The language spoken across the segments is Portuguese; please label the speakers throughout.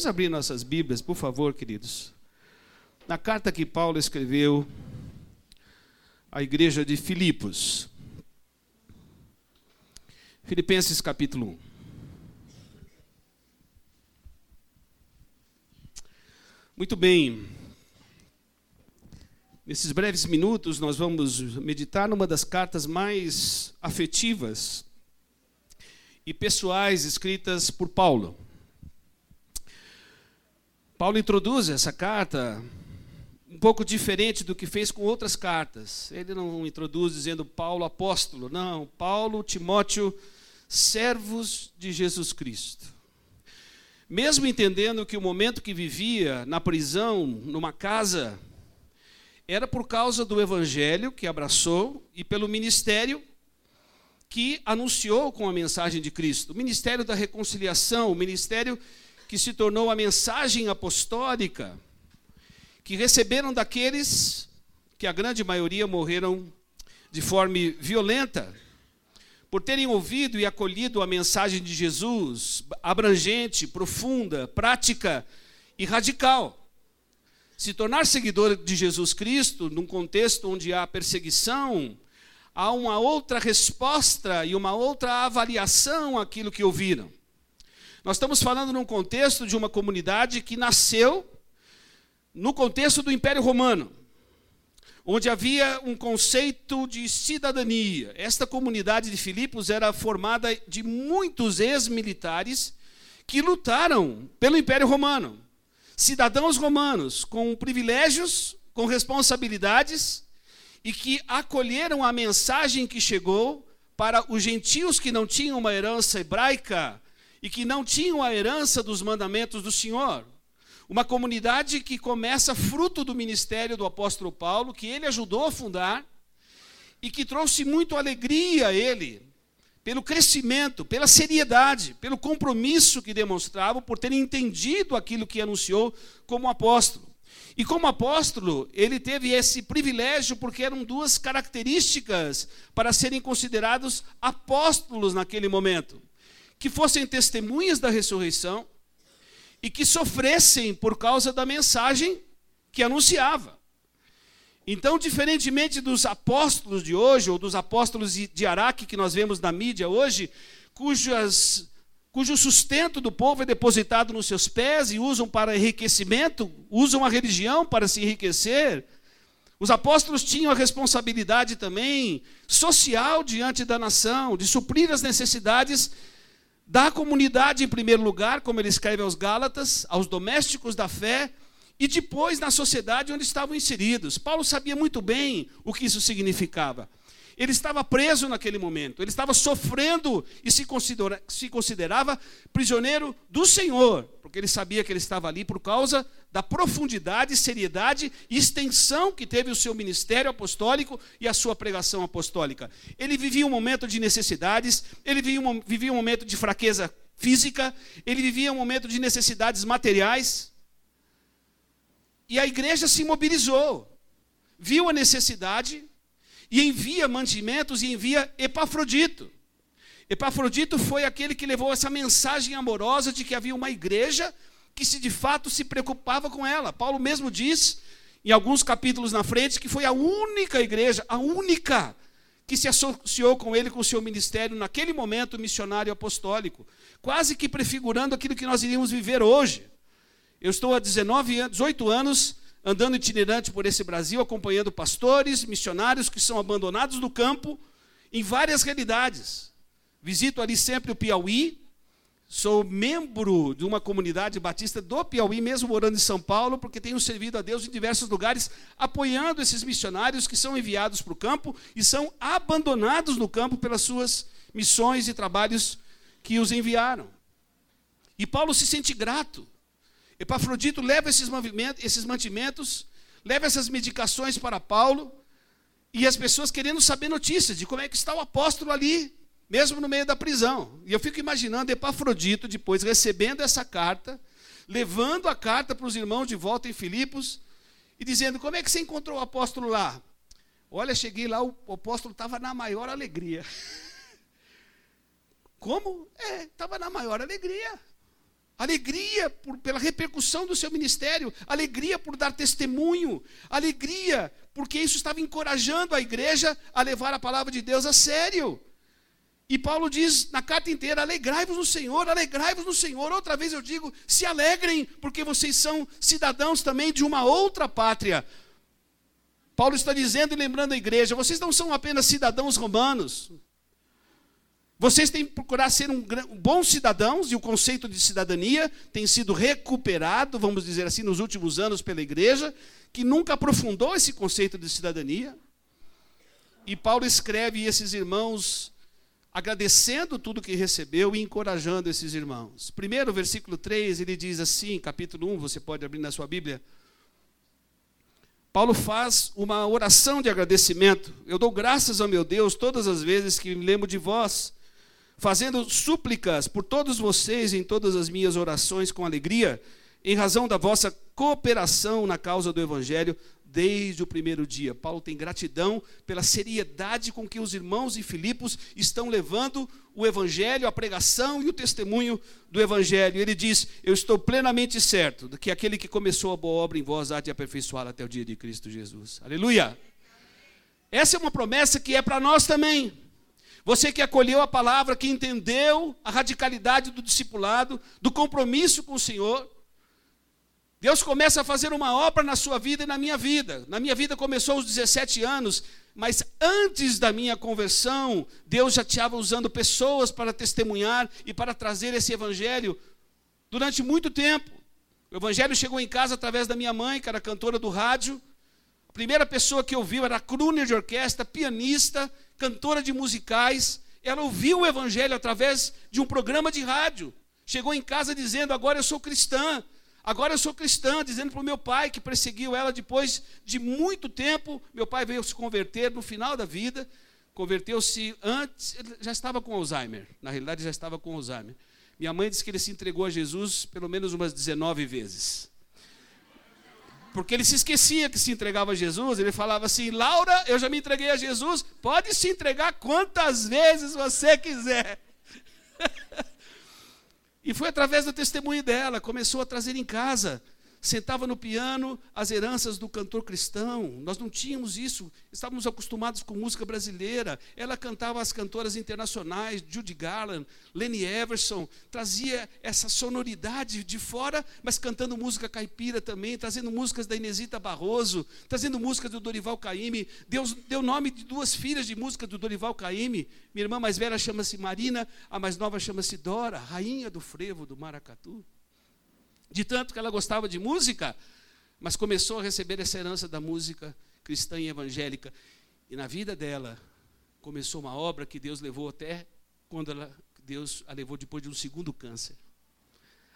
Speaker 1: Vamos abrir nossas Bíblias, por favor, queridos. Na carta que Paulo escreveu à igreja de Filipos. Filipenses capítulo 1. Muito bem. Nesses breves minutos, nós vamos meditar numa das cartas mais afetivas e pessoais escritas por Paulo. Paulo introduz essa carta um pouco diferente do que fez com outras cartas. Ele não introduz dizendo Paulo apóstolo, não, Paulo, Timóteo, servos de Jesus Cristo. Mesmo entendendo que o momento que vivia na prisão, numa casa, era por causa do evangelho que abraçou e pelo ministério que anunciou com a mensagem de Cristo, o ministério da reconciliação, o ministério que se tornou a mensagem apostólica, que receberam daqueles que a grande maioria morreram de forma violenta, por terem ouvido e acolhido a mensagem de Jesus, abrangente, profunda, prática e radical. Se tornar seguidor de Jesus Cristo, num contexto onde há perseguição, há uma outra resposta e uma outra avaliação àquilo que ouviram. Nós estamos falando num contexto de uma comunidade que nasceu no contexto do Império Romano, onde havia um conceito de cidadania. Esta comunidade de Filipos era formada de muitos ex-militares que lutaram pelo Império Romano. Cidadãos romanos com privilégios, com responsabilidades e que acolheram a mensagem que chegou para os gentios que não tinham uma herança hebraica e que não tinham a herança dos mandamentos do Senhor. Uma comunidade que começa fruto do ministério do apóstolo Paulo, que ele ajudou a fundar e que trouxe muito alegria a ele, pelo crescimento, pela seriedade, pelo compromisso que demonstrava, por terem entendido aquilo que anunciou como apóstolo. E como apóstolo, ele teve esse privilégio porque eram duas características para serem considerados apóstolos naquele momento: que fossem testemunhas da ressurreição e que sofressem por causa da mensagem que anunciava. Então, diferentemente dos apóstolos de hoje, ou dos apóstolos de Araque que nós vemos na mídia hoje, cujas cujo sustento do povo é depositado nos seus pés e usam para enriquecimento, usam a religião para se enriquecer. Os apóstolos tinham a responsabilidade também social diante da nação, de suprir as necessidades da comunidade em primeiro lugar, como ele escreve aos Gálatas, aos domésticos da fé, e depois na sociedade onde estavam inseridos. Paulo sabia muito bem o que isso significava. Ele estava preso naquele momento, ele estava sofrendo e se, considera, se considerava prisioneiro do Senhor, porque ele sabia que ele estava ali por causa da profundidade, seriedade e extensão que teve o seu ministério apostólico e a sua pregação apostólica. Ele vivia um momento de necessidades, ele vivia um, vivia um momento de fraqueza física, ele vivia um momento de necessidades materiais. E a igreja se mobilizou, viu a necessidade e envia mantimentos e envia Epafrodito. Epafrodito foi aquele que levou essa mensagem amorosa de que havia uma igreja que se de fato se preocupava com ela. Paulo mesmo diz, em alguns capítulos na frente, que foi a única igreja, a única que se associou com ele, com o seu ministério, naquele momento missionário apostólico, quase que prefigurando aquilo que nós iríamos viver hoje. Eu estou há 19 anos, 18 anos andando itinerante por esse Brasil, acompanhando pastores, missionários que são abandonados no campo, em várias realidades. Visito ali sempre o Piauí, sou membro de uma comunidade batista do Piauí, mesmo morando em São Paulo, porque tenho servido a Deus em diversos lugares, apoiando esses missionários que são enviados para o campo e são abandonados no campo pelas suas missões e trabalhos que os enviaram. E Paulo se sente grato Epafrodito leva esses, esses mantimentos, leva essas medicações para Paulo, e as pessoas querendo saber notícias de como é que está o apóstolo ali, mesmo no meio da prisão. E eu fico imaginando Epafrodito depois recebendo essa carta, levando a carta para os irmãos de volta em Filipos e dizendo: Como é que você encontrou o apóstolo lá? Olha, cheguei lá, o apóstolo estava na maior alegria. Como? É, estava na maior alegria. Alegria por, pela repercussão do seu ministério, alegria por dar testemunho, alegria porque isso estava encorajando a igreja a levar a palavra de Deus a sério. E Paulo diz na carta inteira: alegrai-vos no Senhor, alegrai-vos no Senhor. Outra vez eu digo: se alegrem, porque vocês são cidadãos também de uma outra pátria. Paulo está dizendo e lembrando a igreja: vocês não são apenas cidadãos romanos, vocês têm que procurar ser um, bons cidadãos, e o conceito de cidadania tem sido recuperado, vamos dizer assim, nos últimos anos pela igreja, que nunca aprofundou esse conceito de cidadania. E Paulo escreve esses irmãos agradecendo tudo que recebeu e encorajando esses irmãos. Primeiro, versículo 3, ele diz assim, capítulo 1, você pode abrir na sua Bíblia. Paulo faz uma oração de agradecimento. Eu dou graças ao meu Deus todas as vezes que me lembro de vós fazendo súplicas por todos vocês em todas as minhas orações com alegria, em razão da vossa cooperação na causa do Evangelho desde o primeiro dia. Paulo tem gratidão pela seriedade com que os irmãos em Filipos estão levando o Evangelho, a pregação e o testemunho do Evangelho. Ele diz: Eu estou plenamente certo de que aquele que começou a boa obra em vós há de aperfeiçoá-la até o dia de Cristo Jesus. Aleluia! Essa é uma promessa que é para nós também. Você que acolheu a palavra, que entendeu a radicalidade do discipulado, do compromisso com o Senhor, Deus começa a fazer uma obra na sua vida e na minha vida. Na minha vida começou aos 17 anos, mas antes da minha conversão, Deus já estava usando pessoas para testemunhar e para trazer esse evangelho durante muito tempo. O evangelho chegou em casa através da minha mãe, que era cantora do rádio. A primeira pessoa que ouviu era crooner de orquestra, pianista, cantora de musicais, ela ouviu o evangelho através de um programa de rádio. Chegou em casa dizendo: Agora eu sou cristã. Agora eu sou cristã, dizendo para o meu pai que perseguiu ela depois de muito tempo. Meu pai veio se converter no final da vida. Converteu-se antes, ele já estava com Alzheimer. Na realidade, já estava com Alzheimer. Minha mãe disse que ele se entregou a Jesus pelo menos umas 19 vezes. Porque ele se esquecia que se entregava a Jesus, ele falava assim: Laura, eu já me entreguei a Jesus, pode se entregar quantas vezes você quiser. e foi através do testemunho dela, começou a trazer em casa sentava no piano as heranças do cantor cristão. Nós não tínhamos isso, estávamos acostumados com música brasileira. Ela cantava as cantoras internacionais, Judy Garland, Lenny Everson, trazia essa sonoridade de fora, mas cantando música caipira também, trazendo músicas da Inesita Barroso, trazendo músicas do Dorival Caymmi. Deus deu nome de duas filhas de música do Dorival Caymmi. Minha irmã mais velha chama-se Marina, a mais nova chama-se Dora, rainha do frevo do Maracatu de tanto que ela gostava de música, mas começou a receber essa herança da música cristã e evangélica. E na vida dela começou uma obra que Deus levou até quando ela, Deus a levou depois de um segundo câncer.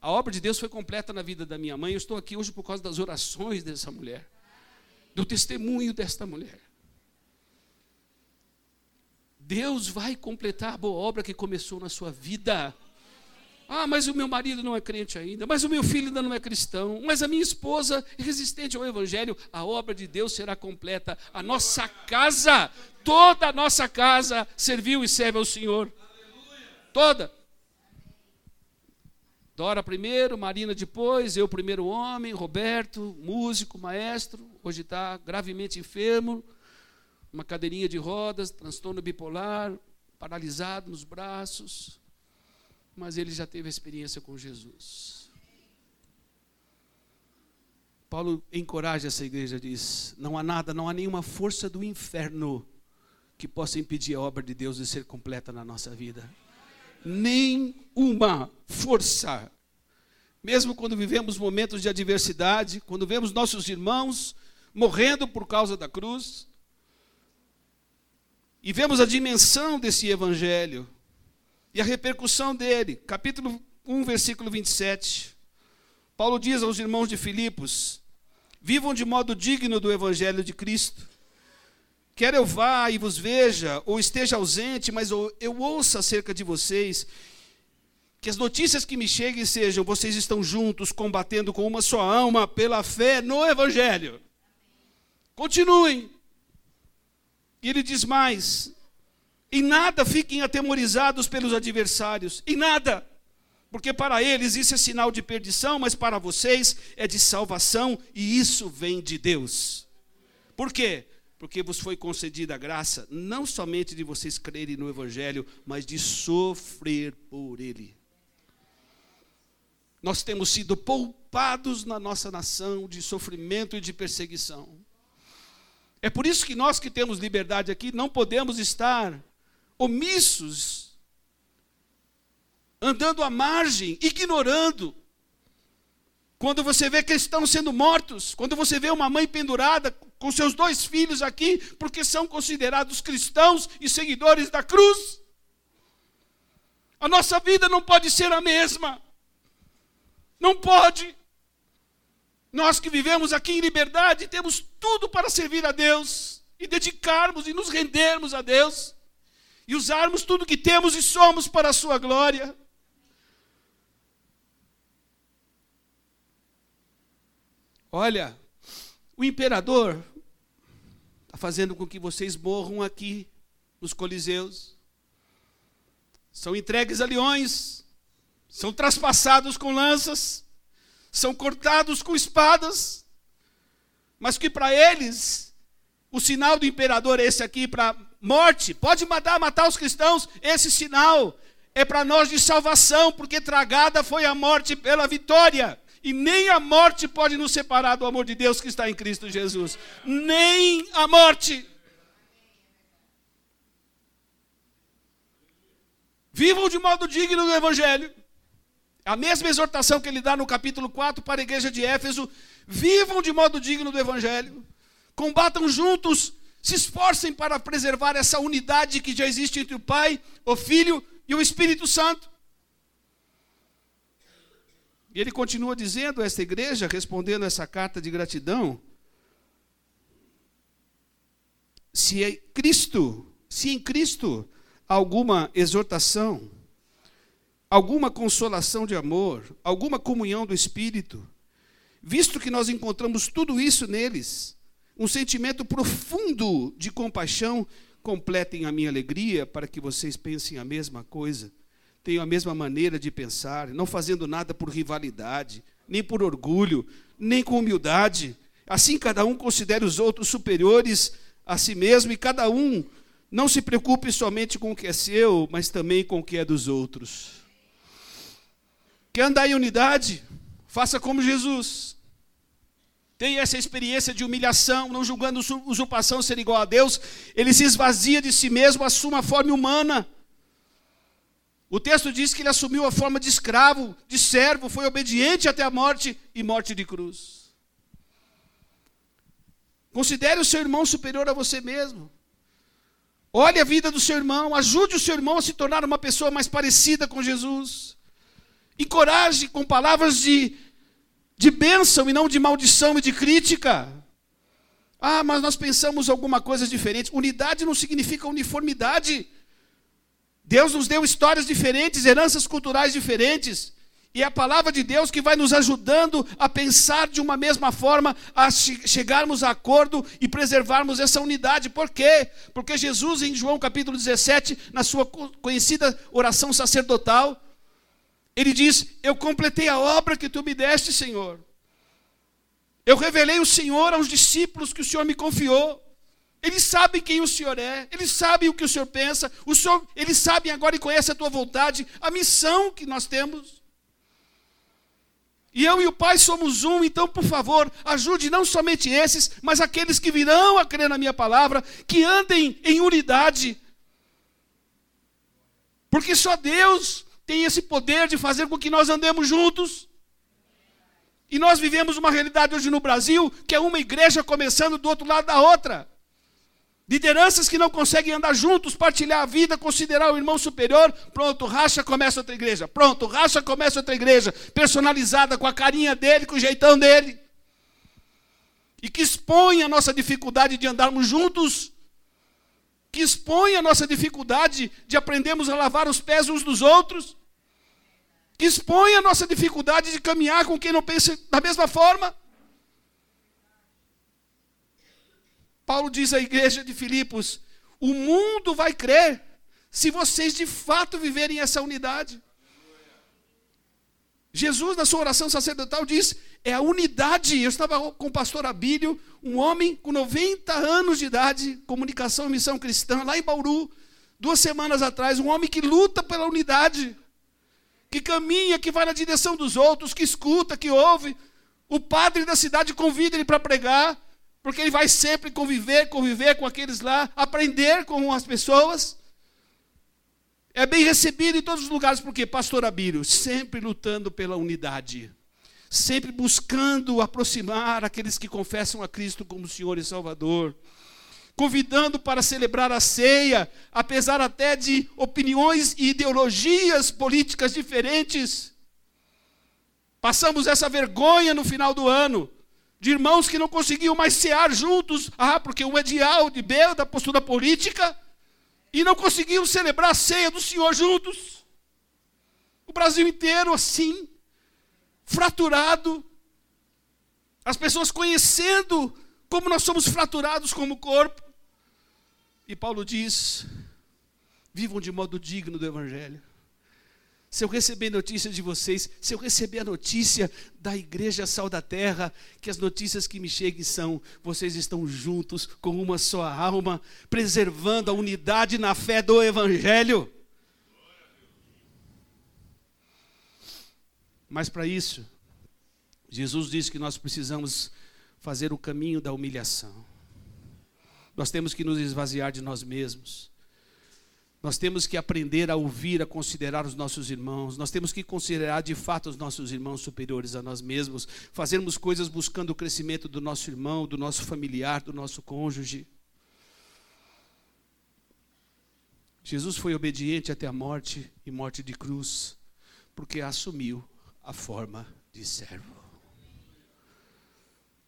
Speaker 1: A obra de Deus foi completa na vida da minha mãe. Eu estou aqui hoje por causa das orações dessa mulher, do testemunho desta mulher. Deus vai completar a boa obra que começou na sua vida. Ah, mas o meu marido não é crente ainda, mas o meu filho ainda não é cristão, mas a minha esposa é resistente ao evangelho. A obra de Deus será completa. A nossa casa, toda a nossa casa serviu e serve ao Senhor. Toda. Dora primeiro, Marina depois, eu primeiro homem, Roberto, músico, maestro, hoje está gravemente enfermo, uma cadeirinha de rodas, transtorno bipolar, paralisado nos braços mas ele já teve experiência com Jesus. Paulo encoraja essa igreja, diz: não há nada, não há nenhuma força do inferno que possa impedir a obra de Deus de ser completa na nossa vida. Nem uma força. Mesmo quando vivemos momentos de adversidade, quando vemos nossos irmãos morrendo por causa da cruz, e vemos a dimensão desse evangelho, e a repercussão dele. Capítulo 1, versículo 27. Paulo diz aos irmãos de Filipos: Vivam de modo digno do evangelho de Cristo. Quer eu vá e vos veja, ou esteja ausente, mas eu ouça acerca de vocês, que as notícias que me cheguem sejam: vocês estão juntos, combatendo com uma só alma, pela fé no Evangelho. Continuem. E ele diz mais: em nada fiquem atemorizados pelos adversários, em nada. Porque para eles isso é sinal de perdição, mas para vocês é de salvação, e isso vem de Deus. Por quê? Porque vos foi concedida a graça, não somente de vocês crerem no Evangelho, mas de sofrer por ele. Nós temos sido poupados na nossa nação de sofrimento e de perseguição. É por isso que nós que temos liberdade aqui não podemos estar omissos, andando à margem, ignorando. Quando você vê cristãos sendo mortos, quando você vê uma mãe pendurada com seus dois filhos aqui, porque são considerados cristãos e seguidores da cruz. A nossa vida não pode ser a mesma. Não pode. Nós que vivemos aqui em liberdade, temos tudo para servir a Deus e dedicarmos e nos rendermos a Deus e usarmos tudo que temos e somos para a sua glória. Olha, o imperador está fazendo com que vocês morram aqui nos coliseus. São entregues a leões, são traspassados com lanças, são cortados com espadas, mas que para eles, o sinal do imperador é esse aqui para morte, pode matar, matar os cristãos, esse sinal é para nós de salvação, porque tragada foi a morte pela vitória. E nem a morte pode nos separar do amor de Deus que está em Cristo Jesus. Nem a morte. Vivam de modo digno do Evangelho. A mesma exortação que ele dá no capítulo 4 para a igreja de Éfeso: vivam de modo digno do Evangelho, combatam juntos, se esforcem para preservar essa unidade que já existe entre o Pai, o Filho e o Espírito Santo. E ele continua dizendo a esta igreja, respondendo essa carta de gratidão: se é Cristo, se em Cristo alguma exortação, alguma consolação de amor, alguma comunhão do Espírito, visto que nós encontramos tudo isso neles, um sentimento profundo de compaixão, completem a minha alegria para que vocês pensem a mesma coisa, tenham a mesma maneira de pensar, não fazendo nada por rivalidade, nem por orgulho, nem com humildade. Assim cada um considere os outros superiores a si mesmo e cada um não se preocupe somente com o que é seu, mas também com o que é dos outros. Quer andar em unidade? Faça como Jesus. Tenha essa experiência de humilhação, não julgando usurpação ser igual a Deus. Ele se esvazia de si mesmo, assume a forma humana. O texto diz que ele assumiu a forma de escravo, de servo, foi obediente até a morte e morte de cruz. Considere o seu irmão superior a você mesmo. Olhe a vida do seu irmão, ajude o seu irmão a se tornar uma pessoa mais parecida com Jesus. Encoraje com palavras de, de bênção e não de maldição e de crítica. Ah, mas nós pensamos alguma coisa diferente. Unidade não significa uniformidade. Deus nos deu histórias diferentes, heranças culturais diferentes. E é a palavra de Deus que vai nos ajudando a pensar de uma mesma forma, a chegarmos a acordo e preservarmos essa unidade. Por quê? Porque Jesus, em João capítulo 17, na sua conhecida oração sacerdotal, ele diz: Eu completei a obra que tu me deste, Senhor. Eu revelei o Senhor aos discípulos que o Senhor me confiou. Eles sabem quem o Senhor é, eles sabem o que o Senhor pensa, o Senhor, eles sabem agora e conhecem a tua vontade, a missão que nós temos. E eu e o Pai somos um, então, por favor, ajude não somente esses, mas aqueles que virão a crer na minha palavra, que andem em unidade. Porque só Deus tem esse poder de fazer com que nós andemos juntos. E nós vivemos uma realidade hoje no Brasil que é uma igreja começando do outro lado da outra. Lideranças que não conseguem andar juntos, partilhar a vida, considerar o irmão superior. Pronto, racha, começa outra igreja. Pronto, racha, começa outra igreja. Personalizada com a carinha dele, com o jeitão dele. E que expõe a nossa dificuldade de andarmos juntos que expõe a nossa dificuldade de aprendermos a lavar os pés uns dos outros, que expõe a nossa dificuldade de caminhar com quem não pensa da mesma forma. Paulo diz à igreja de Filipos: o mundo vai crer se vocês de fato viverem essa unidade. Jesus, na sua oração sacerdotal, diz: é a unidade. Eu estava com o pastor Abílio, um homem com 90 anos de idade, comunicação e missão cristã, lá em Bauru, duas semanas atrás. Um homem que luta pela unidade, que caminha, que vai na direção dos outros, que escuta, que ouve. O padre da cidade convida ele para pregar, porque ele vai sempre conviver, conviver com aqueles lá, aprender com as pessoas. É bem recebido em todos os lugares, porque pastor Abílio, sempre lutando pela unidade, sempre buscando aproximar aqueles que confessam a Cristo como Senhor e Salvador, convidando para celebrar a ceia, apesar até de opiniões e ideologias políticas diferentes. Passamos essa vergonha no final do ano, de irmãos que não conseguiam mais cear juntos, ah, porque um é de A de B, da postura política, e não conseguiam celebrar a ceia do Senhor juntos. O Brasil inteiro assim, fraturado. As pessoas conhecendo como nós somos fraturados como corpo. E Paulo diz: vivam de modo digno do Evangelho. Se eu receber notícia de vocês, se eu receber a notícia da igreja Sal da Terra, que as notícias que me cheguem são: vocês estão juntos com uma só alma, preservando a unidade na fé do Evangelho. Mas para isso, Jesus disse que nós precisamos fazer o caminho da humilhação. Nós temos que nos esvaziar de nós mesmos. Nós temos que aprender a ouvir, a considerar os nossos irmãos. Nós temos que considerar de fato os nossos irmãos superiores a nós mesmos. Fazermos coisas buscando o crescimento do nosso irmão, do nosso familiar, do nosso cônjuge. Jesus foi obediente até a morte e morte de cruz, porque assumiu a forma de servo.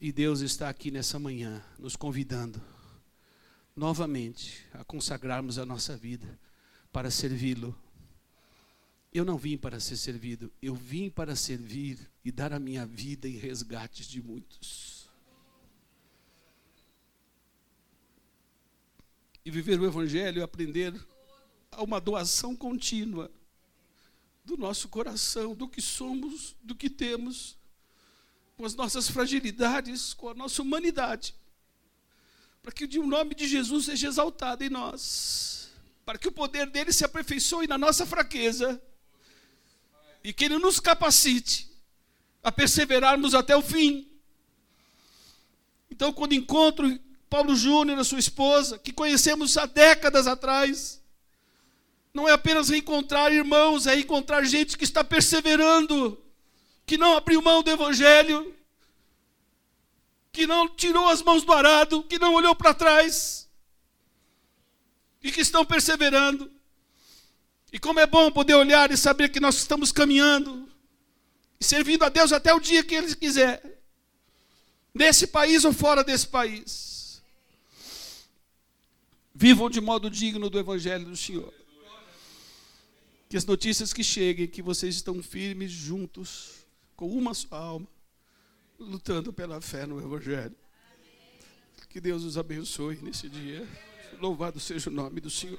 Speaker 1: E Deus está aqui nessa manhã nos convidando novamente a consagrarmos a nossa vida para servi-lo. Eu não vim para ser servido, eu vim para servir e dar a minha vida em resgate de muitos. E viver o Evangelho e aprender a uma doação contínua do nosso coração, do que somos, do que temos, com as nossas fragilidades, com a nossa humanidade para que o nome de Jesus seja exaltado em nós, para que o poder dele se aperfeiçoe na nossa fraqueza e que ele nos capacite a perseverarmos até o fim. Então, quando encontro Paulo Júnior e sua esposa, que conhecemos há décadas atrás, não é apenas reencontrar irmãos, é encontrar gente que está perseverando, que não abriu mão do Evangelho, que não tirou as mãos do arado, que não olhou para trás e que estão perseverando. E como é bom poder olhar e saber que nós estamos caminhando e servindo a Deus até o dia que Ele quiser, nesse país ou fora desse país. Vivam de modo digno do Evangelho do Senhor. Que as notícias que cheguem, que vocês estão firmes juntos, com uma só alma lutando pela fé no Evangelho. Que Deus os abençoe nesse dia. Louvado seja o nome do Senhor.